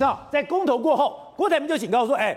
那在公投过后，郭台铭就警告说，哎，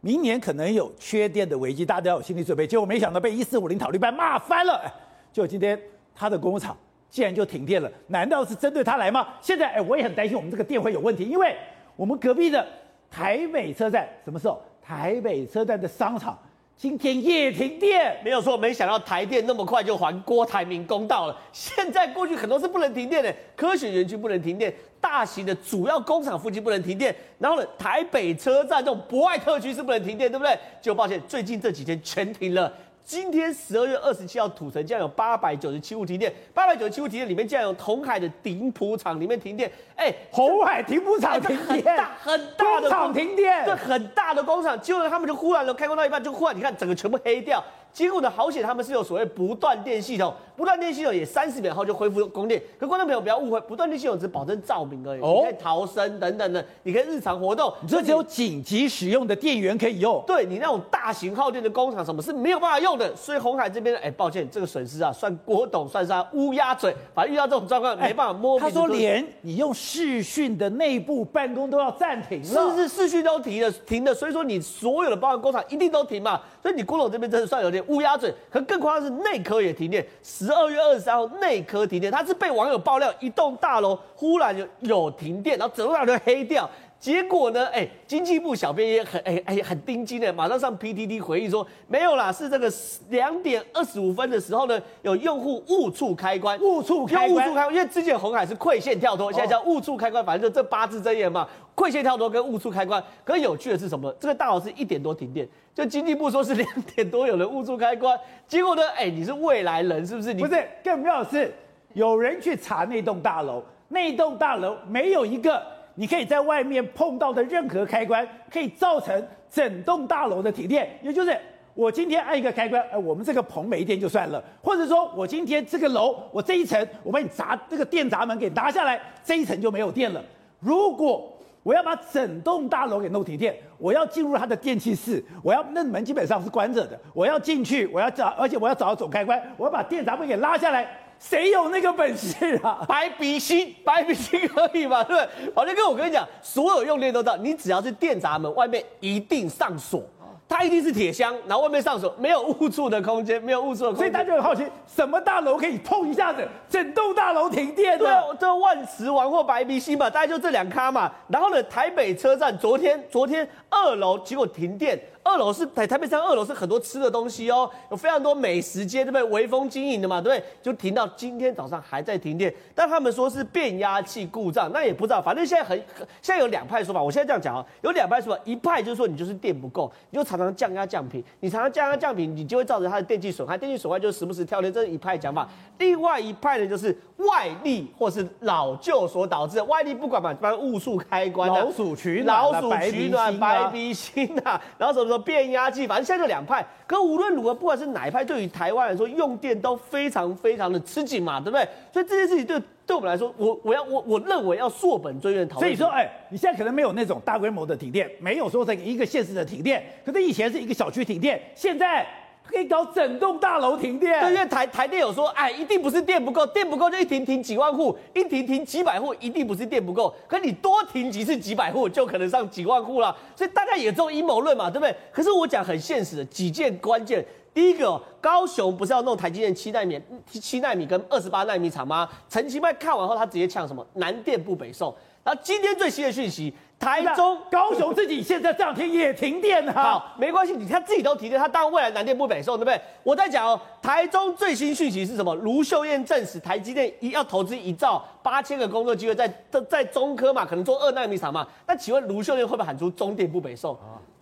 明年可能有缺电的危机，大家要有心理准备。结果没想到被一四五零讨论班骂翻了，哎，就今天他的工厂竟然就停电了，难道是针对他来吗？现在哎，我也很担心我们这个电会有问题，因为我们隔壁的台北车站什么时候？台北车站的商场。今天也停电，没有错。没想到台电那么快就还郭台铭公道了。现在过去很多是不能停电的，科学园区不能停电，大型的主要工厂附近不能停电，然后呢，台北车站这种博爱特区是不能停电，对不对？就抱歉，最近这几天全停了。今天十二月二十七号，土城竟然有八百九十七户停电，八百九十七户停电里面竟然有同海的顶埔厂里面停电，哎，红海顶埔厂停电，很大很大的厂停电，对，很大的工厂，结果他们就忽然了开工到一半就忽然你看整个全部黑掉。结果呢，好险他们是有所谓不断电系统，不断电系统也三十秒后就恢复供电。可观众朋友不要误会，不断电系统只保证照明而已，哦、你可以逃生等等的，你可以日常活动。你说只有紧急使用的电源可以用，对你那种大型耗电的工厂，什么是没有办法用的。所以红海这边，哎，抱歉，这个损失啊，算郭董算是他乌鸦嘴。反正遇到这种状况，没办法摸。他说连你用视讯的内部办公都要暂停了，是是视讯都停了，停了。所以说你所有的包含工厂一定都停嘛。所以你郭董这边真的算有点乌鸦嘴。可更夸张的是内科也停电，十二月二十三号内科停电，他是被网友爆料一栋大楼忽然有有停电，然后整栋大楼黑掉。结果呢，哎，经济部小编也很哎哎很盯紧的，马上上 PTT 回应说没有啦，是这个两点二十五分的时候呢，有用户误触开关，误触开关，误触开关，因为之前红海是馈线跳脱，现在叫误触开关，反正就这八字真言嘛，馈线跳脱跟误触开关。可有趣的是什么？这个大楼是一点多停电，就经济部说是两点多有人误触开关，结果呢，哎，你是未来人是不是？你不是，更妙的是有人去查那栋大楼，那栋大楼没有一个。你可以在外面碰到的任何开关，可以造成整栋大楼的停电。也就是我今天按一个开关，哎，我们这个棚没电就算了；或者说我今天这个楼，我这一层我把你闸这个电闸门给拿下来，这一层就没有电了。如果我要把整栋大楼给弄停电，我要进入它的电气室，我要那门基本上是关着的，我要进去，我要找，而且我要找到总开关，我要把电闸门给拉下来。谁有那个本事啊？白鼻心，白鼻心可以吗？对不对？宝杰哥，我跟你讲，所有用电都知道，你只要是电闸门外面一定上锁，它一定是铁箱，然后外面上锁，没有误触的空间，没有误触的空间。所以大家就很好奇，什么大楼可以碰一下子，整栋大楼停电？对，这万磁王或白鼻心嘛，大概就这两咖嘛。然后呢，台北车站昨天，昨天二楼结果停电。二楼是台台北山，二楼是很多吃的东西哦，有非常多美食街，对不对？微风经营的嘛，对不对？就停到今天早上还在停电，但他们说是变压器故障，那也不知道。反正现在很，现在有两派说法。我现在这样讲啊，有两派说法，一派就是说你就是电不够，你就常常降压降频，你常常降压降频，你就会造成它的电器损害，电器损坏就时不时跳电，这是一派讲法。另外一派呢，就是外力或是老旧所导致的，外力不管嘛，反正误触开关、老鼠取暖、老鼠取暖、白鼻心啊，然后什么变压器，反正现在就两派。可无论如何，不管是哪一派，对于台湾来说，用电都非常非常的吃紧嘛，对不对？所以这件事情对对我们来说，我我要我我认为要溯本追源讨论。所以说，哎，你现在可能没有那种大规模的停电，没有说这个一个县市的停电，可是以前是一个小区停电，现在。可以搞整栋大楼停电，对，因为台台电有说，哎，一定不是电不够，电不够就一停停几万户，一停停几百户，一定不是电不够。可你多停几次几百户，就可能上几万户了。所以大家也做阴谋论嘛，对不对？可是我讲很现实的几件关键，第一个，高雄不是要弄台积电七奈米、七奈米跟二十八奈米厂吗？陈其迈看完后，他直接呛什么？南电不北送。然后今天最新的讯息。台中、高雄自己现在这两天也停电了。好，没关系，你看自己都停电，他当然未来南电不北送，对不对？我在讲哦，台中最新讯息是什么？卢秀燕证实，台积电一要投资一兆八千个工作机会在在中科嘛，可能做二纳米厂嘛。那请问卢秀燕会不会喊出中电不北送？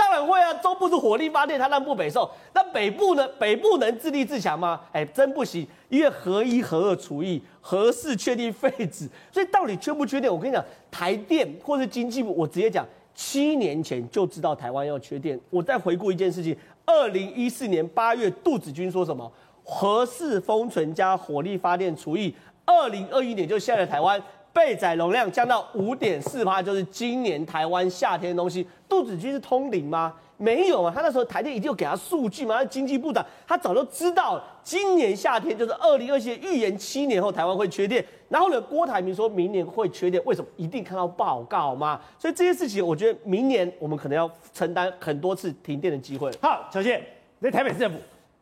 当然会啊，中部是火力发电，它让不北受。那北部呢？北部能自立自强吗？哎，真不行，因为合一、合二除一，核四确定废止，所以到底缺不缺电？我跟你讲，台电或是经济部，我直接讲，七年前就知道台湾要缺电。我再回顾一件事情，二零一四年八月，杜子君说什么？核四封存加火力发电除以，二零二一年就下了台湾。备载容量降到五点四趴，就是今年台湾夏天的东西。杜子君是通灵吗？没有啊，他那时候台电一定有给他数据嘛。他经济部长他早就知道今年夏天就是二零二七预言七年后台湾会缺电。然后呢，郭台铭说明年会缺电，为什么？一定看到报告吗？所以这些事情，我觉得明年我们可能要承担很多次停电的机会。好，小谢，在台北市政府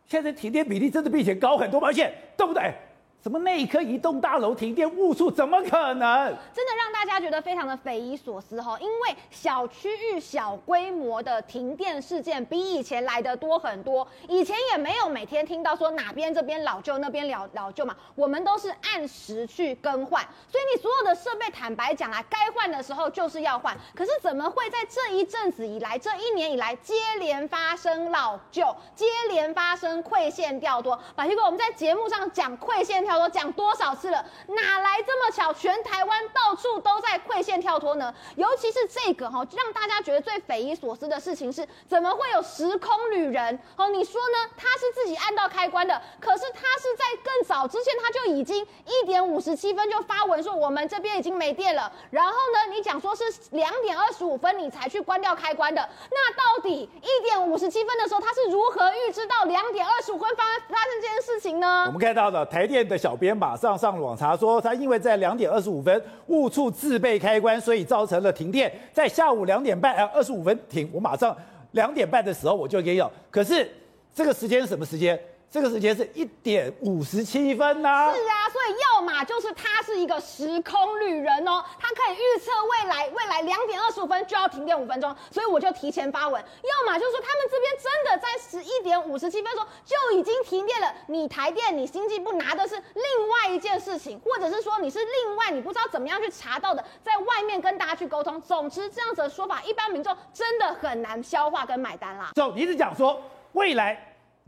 现在停电比例真的比以前高很多，而且对不对？什么那一颗移动大楼停电误触，怎么可能？真的让大家觉得非常的匪夷所思哈，因为小区域小规模的停电事件比以前来的多很多。以前也没有每天听到说哪边这边老旧，那边老老旧嘛，我们都是按时去更换，所以你所有的设备，坦白讲啊，该换的时候就是要换。可是怎么会在这一阵子以来，这一年以来接连发生老旧，接连发生馈线掉脱？把这个我们在节目上讲馈线。跳脱讲多少次了？哪来这么巧？全台湾到处都在溃线跳脱呢？尤其是这个哈，让大家觉得最匪夷所思的事情是，怎么会有时空旅人？哦，你说呢？他是己按到开关的，可是他是在更早之前他就已经一点五十七分就发文说我们这边已经没电了。然后呢，你讲说是两点二十五分你才去关掉开关的，那到底一点五十七分的时候他是如何预知到两点二十五分发发生这件事情呢？我们看到的台电的。小编马上上网查说，他因为在两点二十五分误触自备开关，所以造成了停电。在下午两点半，呃，二十五分停。我马上两点半的时候我就给有，可是这个时间是什么时间？这个时间是一点五十七分呐、啊。是啊，所以要么就是他是一个时空旅人哦，他可以预测未来，未来两点二十五分就要停电五分钟，所以我就提前发文。要么就是说他们这边真的在十一点五十七分钟就已经停电了，你台电你经济部拿的是另外一件事情，或者是说你是另外你不知道怎么样去查到的，在外面跟大家去沟通。总之这样子的说法，一般民众真的很难消化跟买单啦。走，你一直讲说未来。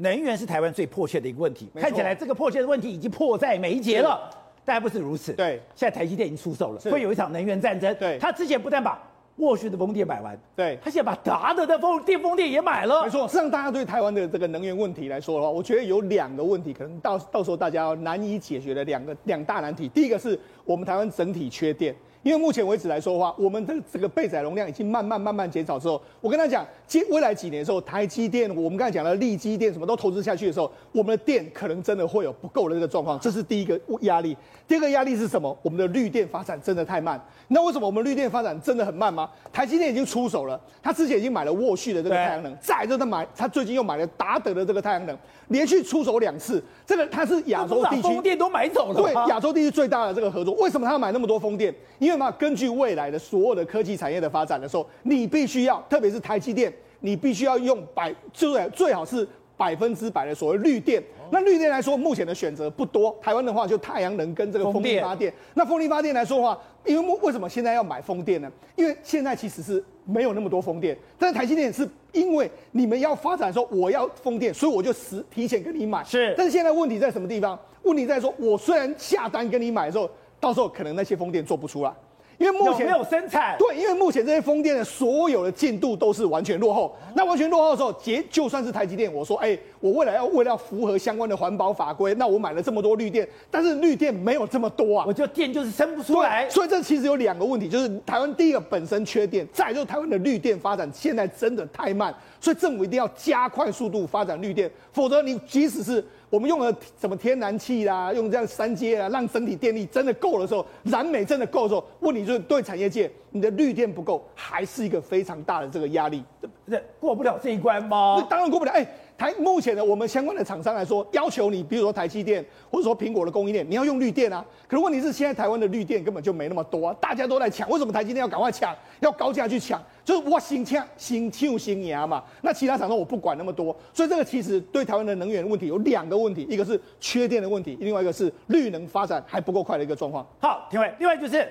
能源是台湾最迫切的一个问题，看起来这个迫切的问题已经迫在眉睫了，但还不是如此。对，现在台积电已经出手了，会有一场能源战争。对，他之前不但把沃旭的风电买完，对，他现在把达德的风电风电也买了。没错，实际上大家对台湾的这个能源问题来说的话，我觉得有两个问题，可能到到时候大家要难以解决的两个两大难题。第一个是我们台湾整体缺电。因为目前为止来说的话，我们的这个备载容量已经慢慢慢慢减少之后，我跟他讲，接未来几年的时候，台积电，我们刚才讲的力积电什么都投资下去的时候，我们的电可能真的会有不够的这个状况，这是第一个压力。第二个压力是什么？我们的绿电发展真的太慢。那为什么我们绿电发展真的很慢吗？台积电已经出手了，他之前已经买了沃旭的这个太阳能，再就是他买，他最近又买了达德的这个太阳能，连续出手两次。这个它是亚洲地区风电都买走了，对，亚洲地区最大的这个合作。为什么他要买那么多风电？因为嘛，根据未来的所有的科技产业的发展的时候，你必须要，特别是台积电，你必须要用百，最最好是百分之百的所谓绿电。那绿电来说，目前的选择不多。台湾的话，就太阳能跟这个风力发电。电那风力发电来说的话，因为为什么现在要买风电呢？因为现在其实是没有那么多风电，但是台积电是因为你们要发展说我要风电，所以我就实提前跟你买。是。但是现在问题在什么地方？问题在说，我虽然下单跟你买的时候。到时候可能那些风电做不出来，因为目前没有生产。对，因为目前这些风电的所有的进度都是完全落后。那完全落后的时候，结就算是台积电，我说，哎，我未来要为了要符合相关的环保法规，那我买了这么多绿电，但是绿电没有这么多啊，我就电就是生不出来。所以这其实有两个问题，就是台湾第一个本身缺电，再就是台湾的绿电发展现在真的太慢，所以政府一定要加快速度发展绿电，否则你即使是。我们用了什么天然气啦，用这样三阶啊，让整体电力真的够的时候，燃煤真的够的时候，问你就是对产业界，你的绿电不够，还是一个非常大的这个压力，这过不了这一关吗？当然过不了，哎。台目前的我们相关的厂商来说，要求你，比如说台积电或者说苹果的供应链，你要用绿电啊。可是问题是，现在台湾的绿电根本就没那么多啊，大家都在抢。为什么台积电要赶快抢，要高价去抢？就是我先抢，先抢先赢嘛。那其他厂商我不管那么多。所以这个其实对台湾的能源问题有两个问题，一个是缺电的问题，另外一个是绿能发展还不够快的一个状况。好，廷伟，另外就是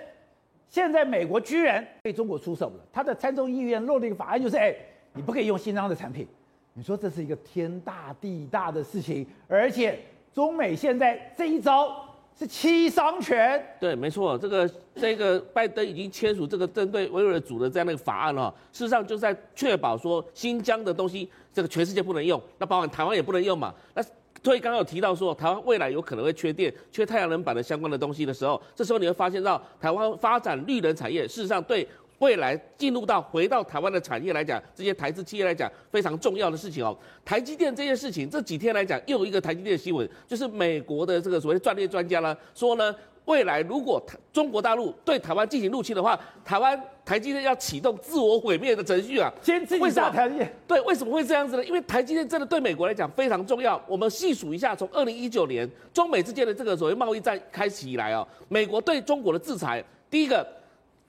现在美国居然对中国出手了，他的参众议院落了一个法案，就是哎，你不可以用新疆的产品。你说这是一个天大地大的事情，而且中美现在这一招是七伤拳。对，没错，这个这个拜登已经签署这个针对维吾尔族的这样的一个法案了。事实上就是在确保说新疆的东西，这个全世界不能用，那包括台湾也不能用嘛。那所以刚刚有提到说，台湾未来有可能会缺电、缺太阳能板的相关的东西的时候，这时候你会发现到台湾发展绿能产业，事实上对未来进入到回到台湾的产业来讲，这些台资企业来讲非常重要的事情哦。台积电这件事情，这几天来讲又有一个台积电的新闻，就是美国的这个所谓战略专家呢说呢。未来如果中国大陆对台湾进行入侵的话，台湾台积电要启动自我毁灭的程序啊！先自己打台积电。对，为什么会这样子呢？因为台积电真的对美国来讲非常重要。我们细数一下，从二零一九年中美之间的这个所谓贸易战开始以来哦，美国对中国的制裁，第一个。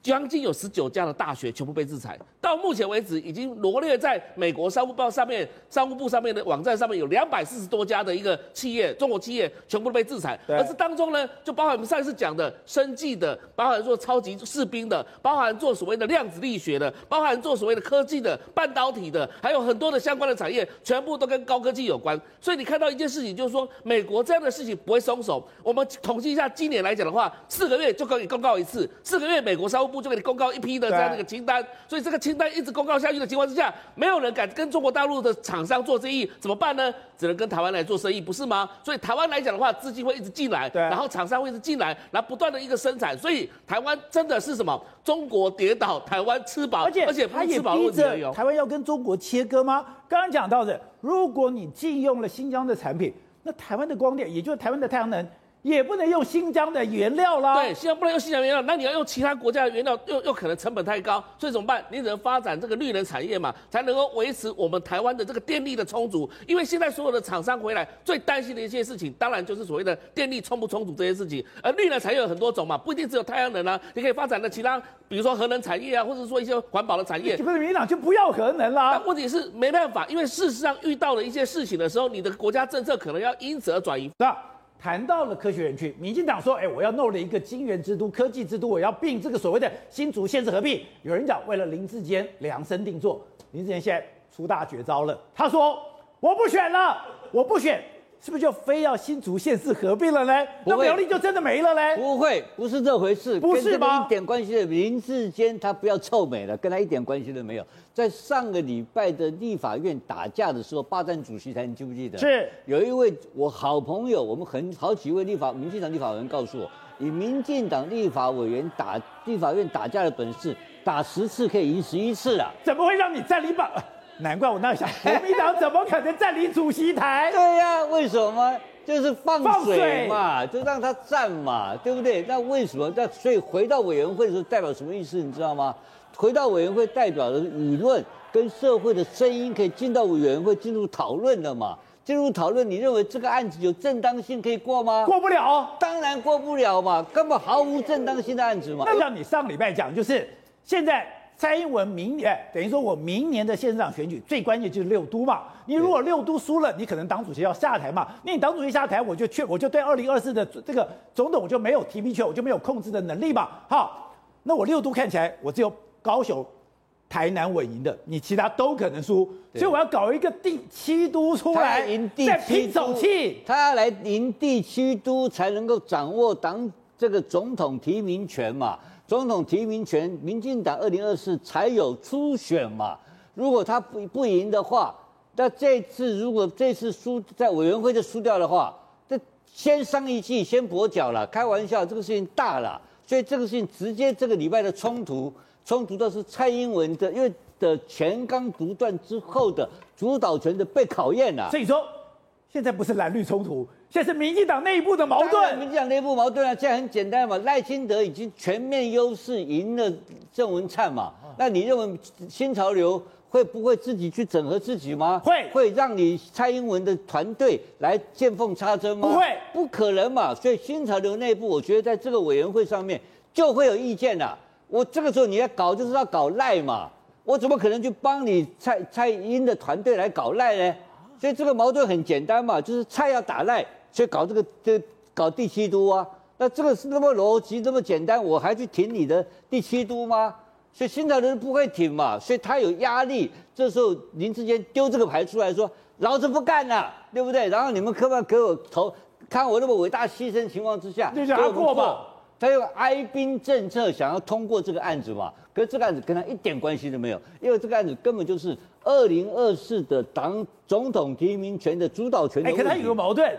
将近有十九家的大学全部被制裁，到目前为止已经罗列在美国商务报上面、商务部上面的网站上面有两百四十多家的一个企业，中国企业全部被制裁。而是当中呢，就包含我们上一次讲的生技的，包含做超级士兵的，包含做所谓的量子力学的，包含做所谓的科技的、半导体的，还有很多的相关的产业，全部都跟高科技有关。所以你看到一件事情，就是说美国这样的事情不会松手。我们统计一下，今年来讲的话，四个月就可以公告一次，四个月美国商务部就给你公告一批的这样的一个清单，所以这个清单一直公告下去的情况之下，没有人敢跟中国大陆的厂商做生意，怎么办呢？只能跟台湾来做生意，不是吗？所以台湾来讲的话，资金会一直进来，然后厂商会一直进来，然后不断的一个生产，所以台湾真的是什么？中国跌倒，台湾吃饱，而且而且他也逼着台湾要跟中国切割吗？刚刚讲到的，如果你禁用了新疆的产品，那台湾的光电，也就是台湾的太阳能。也不能用新疆的原料啦。对，新疆不能用新疆原料，那你要用其他国家的原料，又又可能成本太高，所以怎么办？你只能发展这个绿能产业嘛，才能够维持我们台湾的这个电力的充足。因为现在所有的厂商回来最担心的一件事情，当然就是所谓的电力充不充足这些事情。而绿能产业有很多种嘛，不一定只有太阳能啊，你可以发展的其他，比如说核能产业啊，或者说一些环保的产业。不是民进党就不要核能啦？但问题是没办法，因为事实上遇到了一些事情的时候，你的国家政策可能要因此而转移。谈到了科学园区，民进党说：“哎，我要弄了一个金源之都、科技之都，我要并这个所谓的新竹县市合并。”有人讲，为了林志坚量身定做，林志坚现在出大绝招了。他说：“我不选了，我不选。”是不是就非要新竹县市合并了呢？那苗栗就真的没了呢？不会，不是这回事，不是吗？一点关系的。林志坚他不要臭美了，跟他一点关系都没有。在上个礼拜的立法院打架的时候，霸占主席台，你记不记得？是有一位我好朋友，我们很好几位立法民进党立法委员告诉我，以民进党立法委员打立法院打架的本事，打十次可以赢十一次啊！怎么会让你占领榜？难怪我那想，国民党怎么可能占领主席台？对呀、啊，为什么？就是放水嘛，水就让他占嘛，对不对？那为什么？那所以回到委员会的时候，代表什么意思？你知道吗？回到委员会，代表的舆论跟社会的声音可以进到委员会进入讨论了嘛？进入讨论，你认为这个案子有正当性可以过吗？过不了，当然过不了嘛，根本毫无正当性的案子嘛。那像你上礼拜讲，就是现在。蔡英文明年等于说，我明年的县市长选举最关键就是六都嘛。你如果六都输了，你可能党主席要下台嘛。那你党主席下台，我就确我就对二零二四的这个总统我就没有提名权，我就没有控制的能力嘛。好，那我六都看起来我只有高雄、台南稳赢的，你其他都可能输，所以我要搞一个第七都出来，再拼手气。他要来赢第七都，才能够掌握党这个总统提名权嘛。总统提名权，民进党二零二四才有初选嘛。如果他不不赢的话，那这次如果这次输在委员会就输掉的话，这先伤一计，先跛脚了。开玩笑，这个事情大了，所以这个事情直接这个礼拜的冲突，冲突的是蔡英文的，因为的全纲独断之后的主导权的被考验了。所以说，现在不是蓝绿冲突。现在是民进党内部的矛盾，民进党内部矛盾啊，现在很简单嘛，赖清德已经全面优势赢了郑文灿嘛，那你认为新潮流会不会自己去整合自己吗？会，会让你蔡英文的团队来见缝插针吗？不会，不可能嘛，所以新潮流内部，我觉得在这个委员会上面就会有意见了。我这个时候你要搞就是要搞赖嘛，我怎么可能去帮你蔡蔡英的团队来搞赖呢？所以这个矛盾很简单嘛，就是蔡要打赖。所以搞这个，这搞第七都啊，那这个是那么逻辑，这么简单，我还去挺你的第七都吗？所以新潮人不会挺嘛，所以他有压力。这时候林志坚丢这个牌出来说，老子不干了，对不对？然后你们可不可以给我投？看我那么伟大牺牲情况之下，就让他过吧。他用哀兵政策想要通过这个案子嘛？可是这个案子跟他一点关系都没有，因为这个案子根本就是二零二四的党总统提名权的主导权的问题。哎，可他有个矛盾。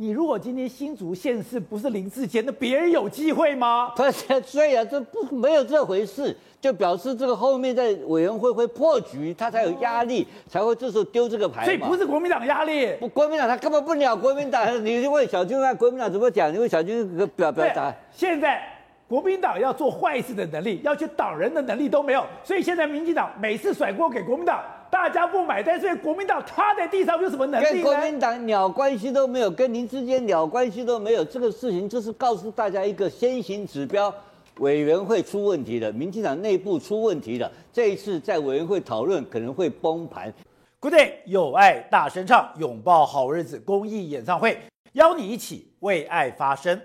你如果今天新竹县市不是林志坚，那别人有机会吗？不是，所以啊，这不没有这回事，就表示这个后面在委员会会破局，他才有压力，才会这时候丢这个牌。所以不是国民党压力，不，国民党他根本不鸟国民党。你就问小军啊国民党怎么讲？你问小军表表达。现在国民党要做坏事的能力，要去挡人的能力都没有，所以现在民进党每次甩锅给国民党。大家不买单，所以国民党趴在地上有什么能力？跟国民党鸟关系都没有，跟您之间鸟关系都没有。这个事情就是告诉大家一个先行指标，委员会出问题了，民进党内部出问题了。这一次在委员会讨论可能会崩盘。Good day，有爱大声唱，拥抱好日子公益演唱会，邀你一起为爱发声。